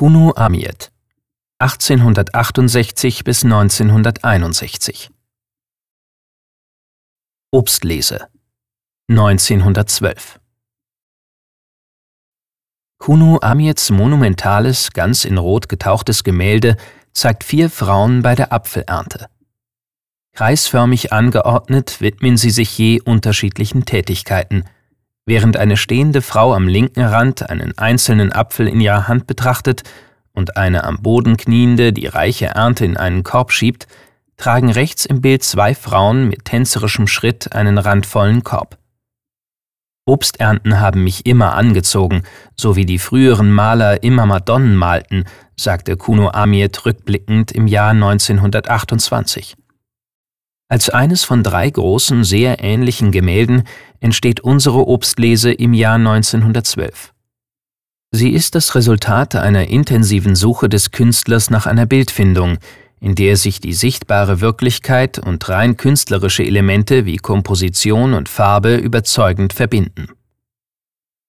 Kuno Amiet. 1868 bis 1961 Obstlese. 1912 Kuno Amiets monumentales, ganz in Rot getauchtes Gemälde zeigt vier Frauen bei der Apfelernte. Kreisförmig angeordnet widmen sie sich je unterschiedlichen Tätigkeiten – Während eine stehende Frau am linken Rand einen einzelnen Apfel in ihrer Hand betrachtet und eine am Boden kniende die reiche Ernte in einen Korb schiebt, tragen rechts im Bild zwei Frauen mit tänzerischem Schritt einen randvollen Korb. Obsternten haben mich immer angezogen, so wie die früheren Maler immer Madonnen malten, sagte Kuno Amiet rückblickend im Jahr 1928. Als eines von drei großen, sehr ähnlichen Gemälden entsteht unsere Obstlese im Jahr 1912. Sie ist das Resultat einer intensiven Suche des Künstlers nach einer Bildfindung, in der sich die sichtbare Wirklichkeit und rein künstlerische Elemente wie Komposition und Farbe überzeugend verbinden.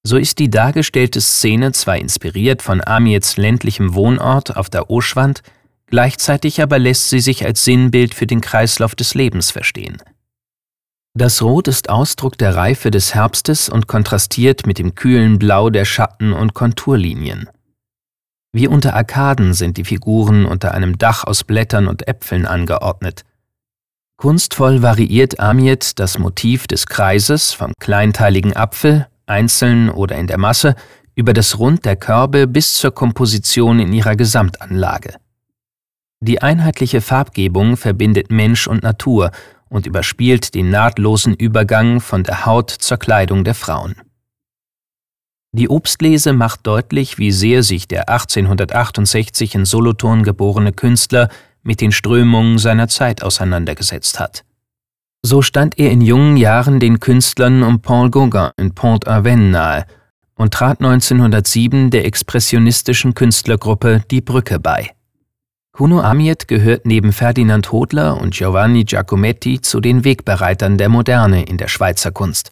So ist die dargestellte Szene zwar inspiriert von Amiets ländlichem Wohnort auf der Oschwand, Gleichzeitig aber lässt sie sich als Sinnbild für den Kreislauf des Lebens verstehen. Das Rot ist Ausdruck der Reife des Herbstes und kontrastiert mit dem kühlen Blau der Schatten und Konturlinien. Wie unter Arkaden sind die Figuren unter einem Dach aus Blättern und Äpfeln angeordnet. Kunstvoll variiert Amiet das Motiv des Kreises vom kleinteiligen Apfel, einzeln oder in der Masse, über das Rund der Körbe bis zur Komposition in ihrer Gesamtanlage. Die einheitliche Farbgebung verbindet Mensch und Natur und überspielt den nahtlosen Übergang von der Haut zur Kleidung der Frauen. Die Obstlese macht deutlich, wie sehr sich der 1868 in Solothurn geborene Künstler mit den Strömungen seiner Zeit auseinandergesetzt hat. So stand er in jungen Jahren den Künstlern um Paul Gauguin in Pont-Aven nahe und trat 1907 der expressionistischen Künstlergruppe Die Brücke bei. Kuno Amiet gehört neben Ferdinand Hodler und Giovanni Giacometti zu den Wegbereitern der Moderne in der Schweizer Kunst.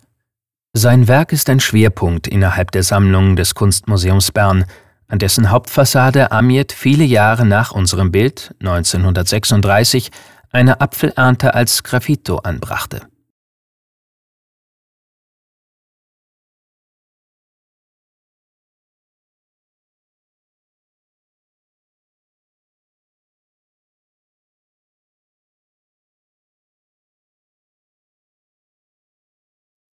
Sein Werk ist ein Schwerpunkt innerhalb der Sammlung des Kunstmuseums Bern, an dessen Hauptfassade Amiet viele Jahre nach unserem Bild, 1936, eine Apfelernte als Graffito anbrachte